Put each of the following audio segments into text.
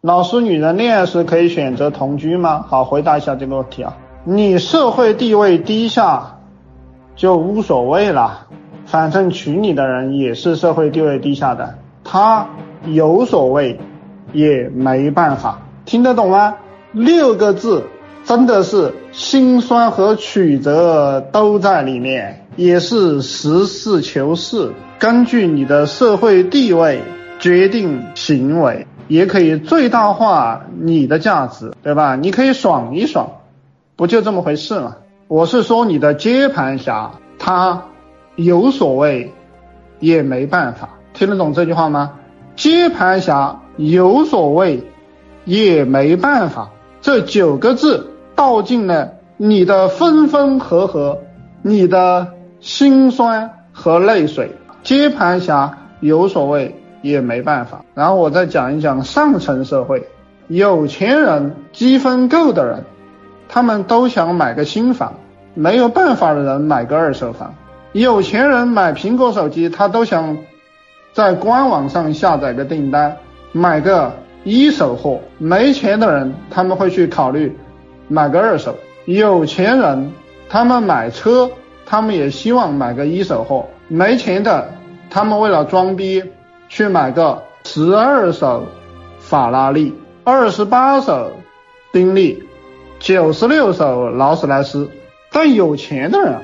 老师，女人恋爱时可以选择同居吗？好，回答一下这个问题啊。你社会地位低下就无所谓了，反正娶你的人也是社会地位低下的，他有所谓也没办法，听得懂吗？六个字真的是心酸和曲折都在里面，也是实事求是，根据你的社会地位决定行为。也可以最大化你的价值，对吧？你可以爽一爽，不就这么回事吗？我是说你的接盘侠，他有所谓也没办法，听得懂这句话吗？接盘侠有所谓也没办法，这九个字道尽了你的分分合合，你的心酸和泪水。接盘侠有所谓。也没办法，然后我再讲一讲上层社会，有钱人积分够的人，他们都想买个新房，没有办法的人买个二手房。有钱人买苹果手机，他都想在官网上下载个订单，买个一手货。没钱的人，他们会去考虑买个二手。有钱人他们买车，他们也希望买个一手货。没钱的，他们为了装逼。去买个十二手法拉利，二十八手宾利，九十六手劳斯莱斯。但有钱的人，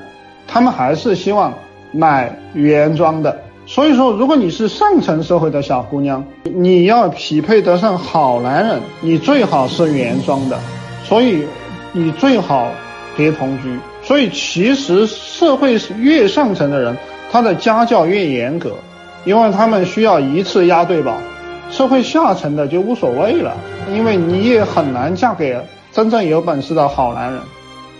他们还是希望买原装的。所以说，如果你是上层社会的小姑娘，你要匹配得上好男人，你最好是原装的。所以你最好别同居。所以其实社会越上层的人，他的家教越严格。因为他们需要一次押对宝，社会下层的就无所谓了，因为你也很难嫁给真正有本事的好男人。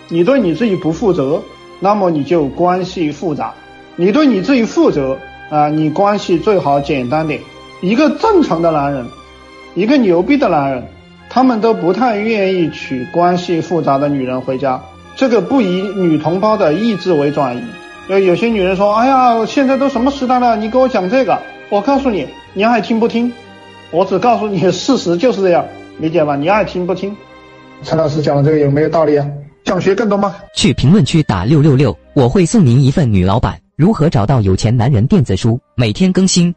你对你自己不负责，那么你就关系复杂；你对你自己负责啊，你关系最好简单点。一个正常的男人，一个牛逼的男人，他们都不太愿意娶关系复杂的女人回家。这个不以女同胞的意志为转移。有有些女人说：“哎呀，现在都什么时代了？你给我讲这个，我告诉你，你爱听不听？我只告诉你事实就是这样，理解吧？你爱听不听？”陈老师讲的这个有没有道理啊？想学更多吗？去评论区打六六六，我会送您一份女老板如何找到有钱男人电子书，每天更新。